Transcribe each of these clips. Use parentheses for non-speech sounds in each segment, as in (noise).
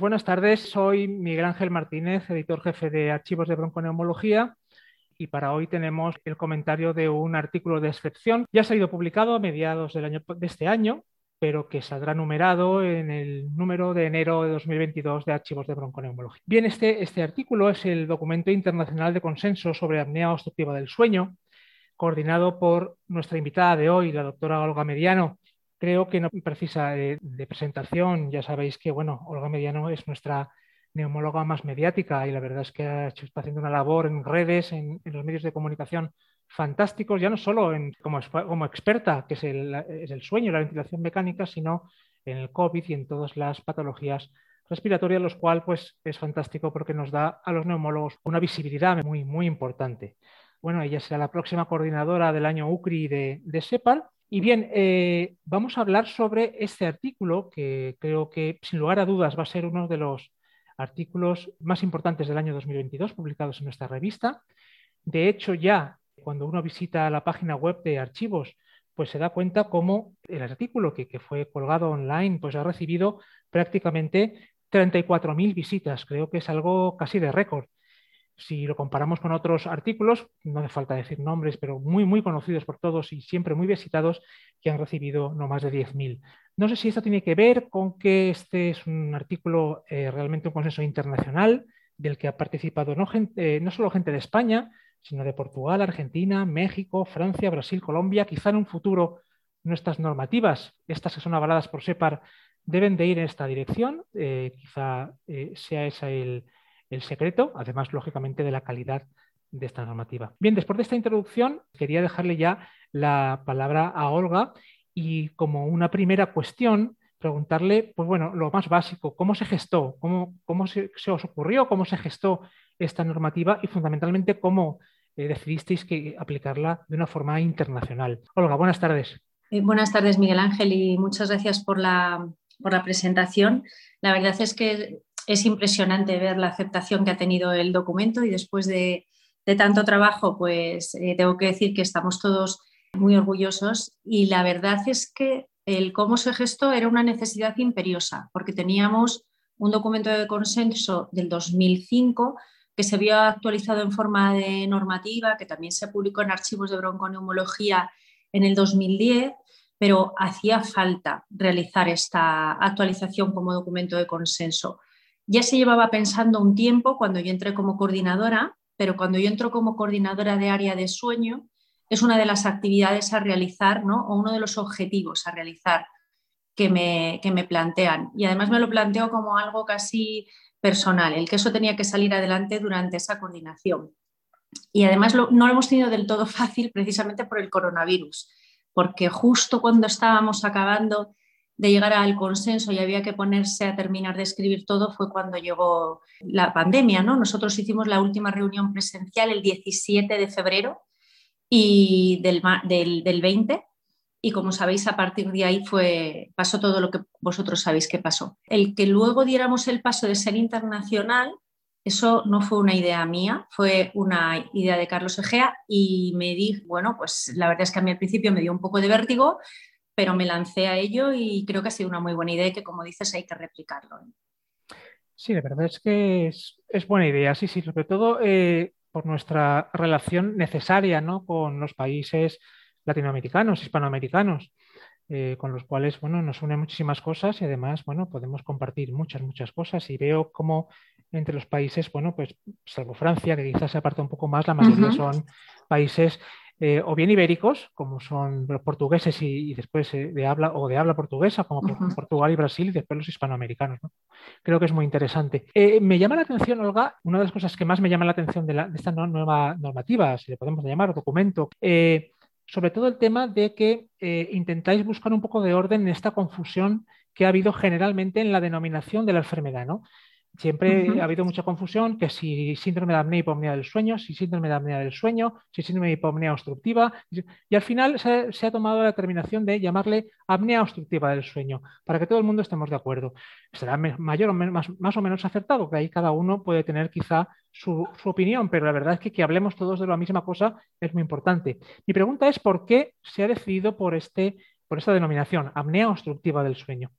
Buenas tardes, soy Miguel Ángel Martínez, editor jefe de Archivos de Bronconeumología y para hoy tenemos el comentario de un artículo de excepción. Ya ha salido publicado a mediados del año, de este año, pero que saldrá numerado en el número de enero de 2022 de Archivos de Bronconeumología. Bien, este, este artículo es el documento internacional de consenso sobre apnea obstructiva del sueño, coordinado por nuestra invitada de hoy, la doctora Olga Mediano, creo que no precisa de, presentación. Ya sabéis que, bueno, Olga Mediano es nuestra neumóloga más mediática y la verdad es que ha hecho, está haciendo una labor en redes, en, los medios de comunicación fantásticos, ya no solo en, como, como experta, que es el, es el sueño, la ventilación mecánica, sino en el COVID y en todas las patologías respiratorias, lo cual pues, es fantástico porque nos da a los neumólogos una visibilidad muy, muy importante. Bueno, ella será la próxima coordinadora del año UCRI de, de SEPAL y bien, eh, vamos a hablar sobre este artículo que creo que sin lugar a dudas va a ser uno de los artículos más importantes del año 2022 publicados en nuestra revista. De hecho, ya cuando uno visita la página web de archivos, pues se da cuenta cómo el artículo que, que fue colgado online pues ha recibido prácticamente 34.000 visitas. Creo que es algo casi de récord. Si lo comparamos con otros artículos, no hace falta decir nombres, pero muy, muy conocidos por todos y siempre muy visitados, que han recibido no más de 10.000. No sé si esto tiene que ver con que este es un artículo eh, realmente un consenso internacional del que ha participado no, gente, no solo gente de España, sino de Portugal, Argentina, México, Francia, Brasil, Colombia. Quizá en un futuro nuestras normativas, estas que son avaladas por SEPAR, deben de ir en esta dirección. Eh, quizá eh, sea ese el, el secreto, además, lógicamente, de la calidad de esta normativa. Bien, después de esta introducción, quería dejarle ya la palabra a Olga y como una primera cuestión, preguntarle, pues bueno, lo más básico, ¿cómo se gestó? ¿Cómo, cómo se, os ocurrió? ¿Cómo se gestó esta normativa? Y fundamentalmente, ¿cómo eh, decidisteis que aplicarla de una forma internacional? Olga, buenas tardes. Eh, buenas tardes, Miguel Ángel, y muchas gracias por la, por la presentación. La verdad es que es impresionante ver la aceptación que ha tenido el documento y después de, tanto trabajo, pues eh, tengo que decir que estamos todos muy orgullosos y la verdad es que el cómo se gestó era una necesidad imperiosa porque teníamos un documento de consenso del 2005 que se había actualizado en forma de normativa, que también se publicó en archivos de bronconeumología en el 2010, pero hacía falta realizar esta actualización como documento de consenso. Ya se llevaba pensando un tiempo cuando yo entré como coordinadora, pero cuando yo entro como coordinadora de área de sueño, es una de las actividades a realizar, ¿no? O uno de los objetivos a realizar que me, me plantean. Y además me lo planteo como algo casi personal, el que eso tenía que salir adelante durante esa coordinación. Y además no lo hemos tenido del todo (laughs) fácil precisamente por el coronavirus, porque justo cuando estábamos acabando de llegar al consenso y había que ponerse a terminar de escribir todo fue cuando llegó la pandemia. ¿no? Nosotros hicimos la última reunión presencial el 17 de febrero y del, del, 20 y como sabéis a partir de ahí fue, pasó todo lo que vosotros sabéis que pasó. El que luego diéramos el paso de ser internacional, eso no fue una idea mía, fue una idea de Carlos Egea y me di, bueno, pues la verdad es que a mí al principio me dio un poco de vértigo, pero me lancé a ello y creo que ha sido una muy buena idea y que, como dices, hay que replicarlo. Sí, la verdad es que es, buena idea, sí, sí, sobre todo eh, por nuestra relación necesaria ¿no? con los países latinoamericanos, hispanoamericanos, eh, con los cuales bueno, nos unen muchísimas cosas y además bueno, podemos compartir muchas, muchas cosas y veo como entre los países, bueno, pues salvo Francia, que quizás se aparta un poco más, la mayoría son países eh, o bien ibéricos, como son los portugueses y, después eh, de habla o de habla portuguesa, como Portugal y Brasil, y después los hispanoamericanos. Creo que es muy interesante. Eh, me llama la atención, Olga, una de las cosas que más me llama la atención de, esta nueva normativa, si le podemos llamar documento, sobre todo el tema de que intentáis buscar un poco de orden en esta confusión que ha habido generalmente en la denominación de la enfermedad, ¿no? Siempre ha habido mucha confusión que si síndrome de apnea y hipopnea del sueño, si síndrome de apnea del sueño, si síndrome de hipopnea obstructiva. Y al final se, ha tomado la determinación de llamarle apnea obstructiva del sueño, para que todo el mundo estemos de acuerdo. Será mayor o más, más, o menos acertado, que ahí cada uno puede tener quizá su, opinión, pero la verdad es que que hablemos todos de la misma cosa es muy importante. Mi pregunta es por qué se ha decidido por, este, por esta denominación, apnea obstructiva del sueño.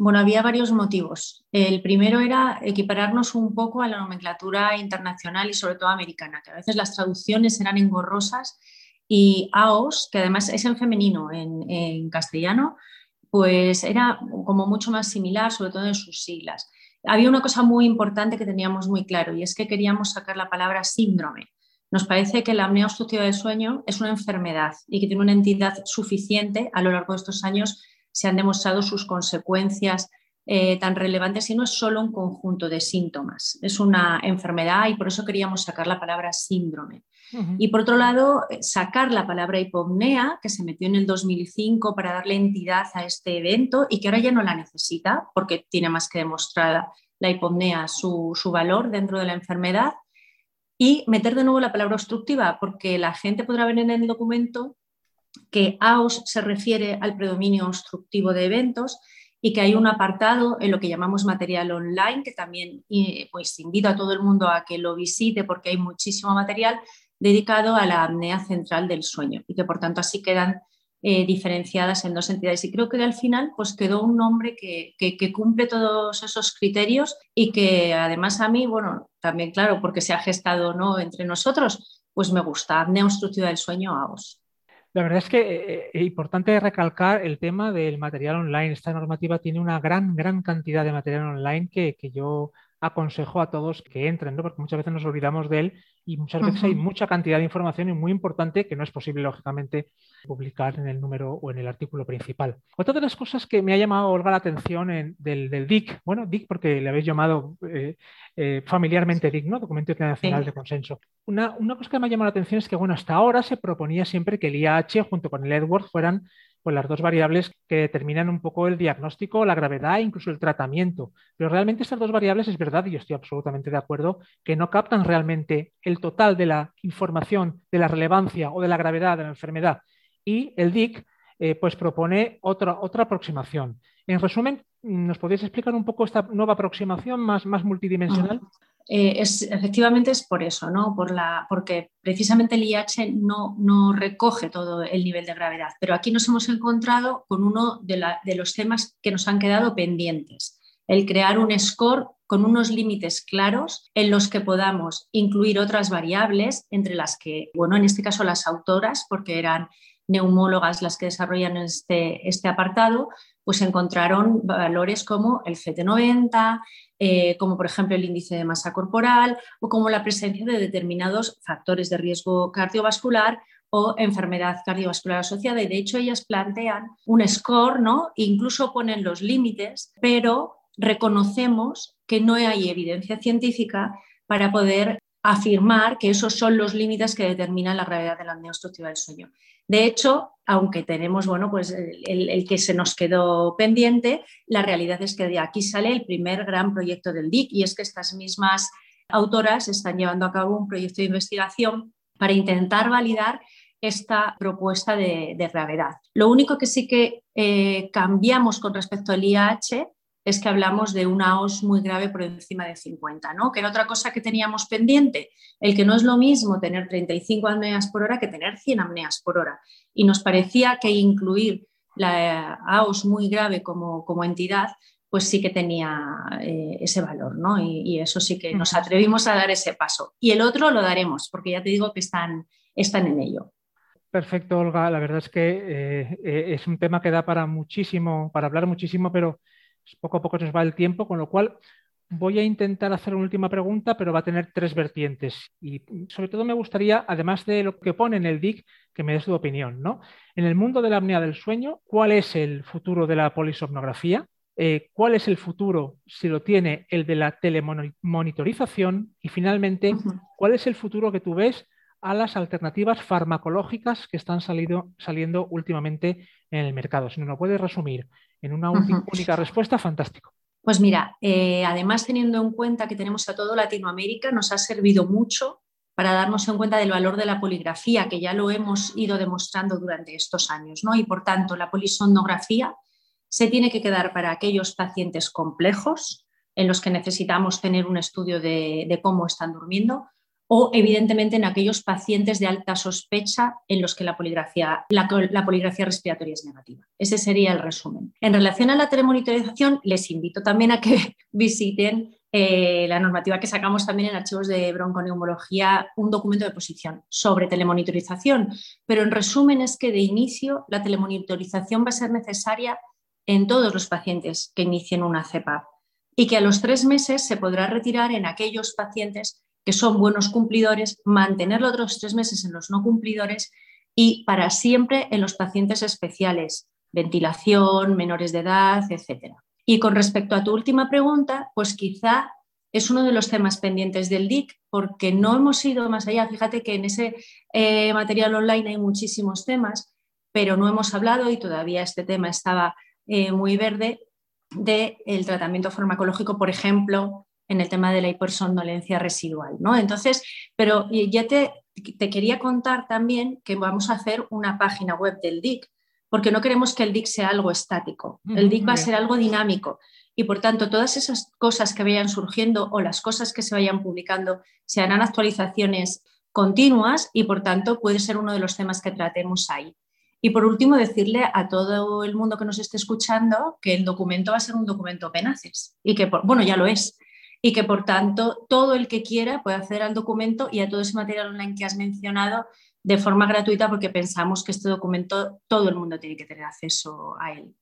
Bueno, había varios motivos. El primero era equipararnos un poco a la nomenclatura internacional y sobre todo americana, que a veces las traducciones eran engorrosas y AOS, que además es en femenino en, castellano, pues era como mucho más similar, sobre todo en sus siglas. Había una cosa muy importante que teníamos muy claro y es que queríamos sacar la palabra síndrome. Nos parece que la apnea obstructiva del sueño es una enfermedad y que tiene una entidad suficiente. A lo largo de estos años se han demostrado sus consecuencias eh, tan relevantes y no es solo un conjunto de síntomas, es una enfermedad y por eso queríamos sacar la palabra síndrome. Y por otro lado, eh, sacar la palabra hipopnea, que se metió en el 2005 para darle entidad a este evento y que ahora ya no la necesita porque tiene más que demostrada la hipopnea su, su valor dentro de la enfermedad. Y meter de nuevo la palabra obstructiva, porque la gente podrá ver en el documento que AOS se refiere al predominio obstructivo de eventos y que hay un apartado en lo que llamamos material online, que también pues, invito a todo el mundo a que lo visite porque hay muchísimo material dedicado a la apnea central del sueño y que por tanto así quedan eh, diferenciadas en dos entidades. Y creo que al final pues quedó un nombre que, que, cumple todos esos criterios y que además a mí, bueno, también claro, porque se ha gestado ¿no? entre nosotros, pues me gusta, apnea obstructiva del sueño, AOS. La verdad es que es eh, eh, importante recalcar el tema del material online. Esta normativa tiene una gran, gran cantidad de material online que, que yo aconsejo a todos que entren, ¿no? porque muchas veces nos olvidamos de él y muchas veces hay mucha cantidad de información y muy importante que no es posible, lógicamente, publicar en el número o en el artículo principal. Otra de las cosas que me ha llamado, Olga, la atención en, del, del, DIC, bueno, DIC porque le habéis llamado eh, eh, familiarmente DIC, ¿no? Documento Internacional de Consenso. Una, una cosa que me ha llamado la atención es que, bueno, hasta ahora se proponía siempre que el IAH junto con el Edward fueran pues las dos variables que determinan un poco el diagnóstico, la gravedad e incluso el tratamiento. Pero realmente estas dos variables es verdad, y yo estoy absolutamente de acuerdo, que no captan realmente el total de la información, de la relevancia o de la gravedad de la enfermedad. Y el DIC eh, pues propone otra, otra aproximación. En resumen, ¿nos podéis explicar un poco esta nueva aproximación más, más multidimensional? Eh, es, efectivamente es por eso, ¿no? por la, porque precisamente el IH no, no, recoge todo el nivel de gravedad, pero aquí nos hemos encontrado con uno de, de los temas que nos han quedado pendientes, el crear un score con unos límites claros en los que podamos incluir otras variables, entre las que, bueno, en este caso las autoras, porque eran neumólogas las que desarrollan este, este apartado, pues encontraron valores como el CT90, eh, como por ejemplo el índice de masa corporal o como la presencia de determinados factores de riesgo cardiovascular o enfermedad cardiovascular asociada. Y de hecho ellas plantean un score, ¿no? incluso ponen los límites, pero reconocemos que no hay evidencia científica para poder afirmar que esos son los límites que determinan la gravedad de la apnea obstructiva del sueño. De hecho, aunque tenemos bueno, pues el, que se nos quedó pendiente, la realidad es que de aquí sale el primer gran proyecto del DIC y es que estas mismas autoras están llevando a cabo un proyecto de investigación para intentar validar esta propuesta de, gravedad. Lo único que sí que eh, cambiamos con respecto al IAH es que hablamos de una OS muy grave por encima de 50, ¿no? Que era otra cosa que teníamos pendiente, el que no es lo mismo tener 35 apneas por hora que tener 100 apneas por hora. Y nos parecía que incluir la AOS muy grave como, como entidad, pues sí que tenía eh, ese valor, ¿no? Y, eso sí que nos atrevimos a dar ese paso. Y el otro lo daremos, porque ya te digo que están, están en ello. Perfecto, Olga. La verdad es que eh, eh, es un tema que da para muchísimo, para hablar muchísimo, pero poco a poco nos va el tiempo, con lo cual voy a intentar hacer una última pregunta, pero va a tener tres vertientes. Y sobre todo me gustaría, además de lo que pone en el DIC, que me des tu opinión. ¿no? En el mundo de la apnea del sueño, ¿cuál es el futuro de la polisomnografía? Eh, ¿Cuál es el futuro, si lo tiene, el de la telemonitorización? Y finalmente, ¿cuál es el futuro que tú ves a las alternativas farmacológicas que están salido, saliendo últimamente en el mercado. Si no lo puedes resumir en una única respuesta, fantástico. Pues mira, eh, además teniendo en cuenta que tenemos a todo Latinoamérica, nos ha servido mucho para darnos en cuenta del valor de la poligrafía, que ya lo hemos ido demostrando durante estos años, ¿no? Y por tanto, la polisonografía se tiene que quedar para aquellos pacientes complejos en los que necesitamos tener un estudio de cómo están durmiendo, o evidentemente en aquellos pacientes de alta sospecha en los que la poligrafía, la, respiratoria es negativa. Ese sería el resumen. En relación a la telemonitorización, les invito también a que (laughs) visiten eh, la normativa que sacamos también en archivos de bronconeumología, un documento de posición sobre telemonitorización. Pero en resumen es que de inicio la telemonitorización va a ser necesaria en todos los pacientes que inicien una CEPAP y que a los tres meses se podrá retirar en aquellos pacientes que son buenos cumplidores, mantenerlo otros tres meses en los no cumplidores y para siempre en los pacientes especiales, ventilación, menores de edad, etc. Y con respecto a tu última pregunta, pues quizá es uno de los temas pendientes del DIC porque no hemos ido más allá. Fíjate que en ese eh, material online hay muchísimos temas, pero no hemos hablado y todavía este tema estaba eh, muy verde del tratamiento farmacológico, por ejemplo, en el tema de la hipersomnolencia residual. ¿no? Entonces, pero ya te, te, quería contar también que vamos a hacer una página web del DIC, porque no queremos que el DIC sea algo estático. El DIC va a ser algo dinámico y por tanto todas esas cosas que vayan surgiendo o las cosas que se vayan publicando se harán actualizaciones continuas y por tanto puede ser uno de los temas que tratemos ahí. Y por último, decirle a todo el mundo que nos esté escuchando que el documento va a ser un documento penaces y que, bueno, ya lo es, y que por tanto todo el que quiera puede acceder al documento y a todo ese material online que has mencionado de forma gratuita porque pensamos que este documento todo el mundo tiene que tener acceso a él.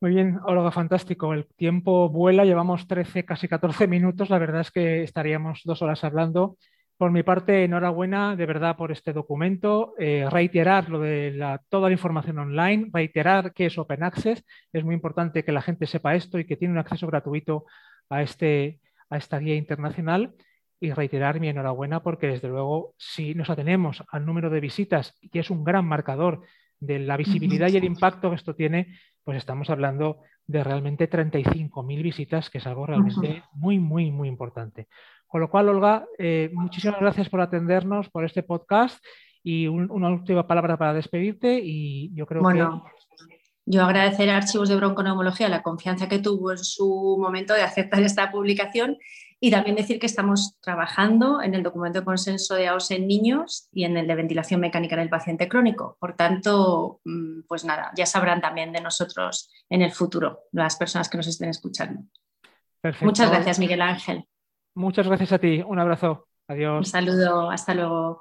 Muy bien, Olga, fantástico. El tiempo vuela, llevamos 13, casi 14 minutos. La verdad es que estaríamos dos horas hablando. Por mi parte, enhorabuena de verdad por este documento. Eh, reiterar lo de la, toda la información online, reiterar que es Open Access. Es muy importante que la gente sepa esto y que tiene un acceso gratuito a este, a esta guía internacional y reiterar mi enhorabuena porque desde luego si nos atenemos al número de visitas, que es un gran marcador de la visibilidad y el impacto que esto tiene, pues estamos hablando de realmente 35.000 visitas, que es algo realmente muy, muy, muy importante. Con lo cual, Olga, eh, muchísimas gracias por atendernos, por este podcast y una última palabra para despedirte y yo creo que yo agradecer a Archivos de Bronconeumología la confianza que tuvo en su momento de aceptar esta publicación y también decir que estamos trabajando en el documento de consenso de AOS en niños y en el de ventilación mecánica en el paciente crónico. Por tanto, mm, pues nada, ya sabrán también de nosotros en el futuro las personas que nos estén escuchando. Muchas gracias, Miguel Ángel. Muchas gracias a ti. Un abrazo. Adiós. Un saludo. Hasta luego.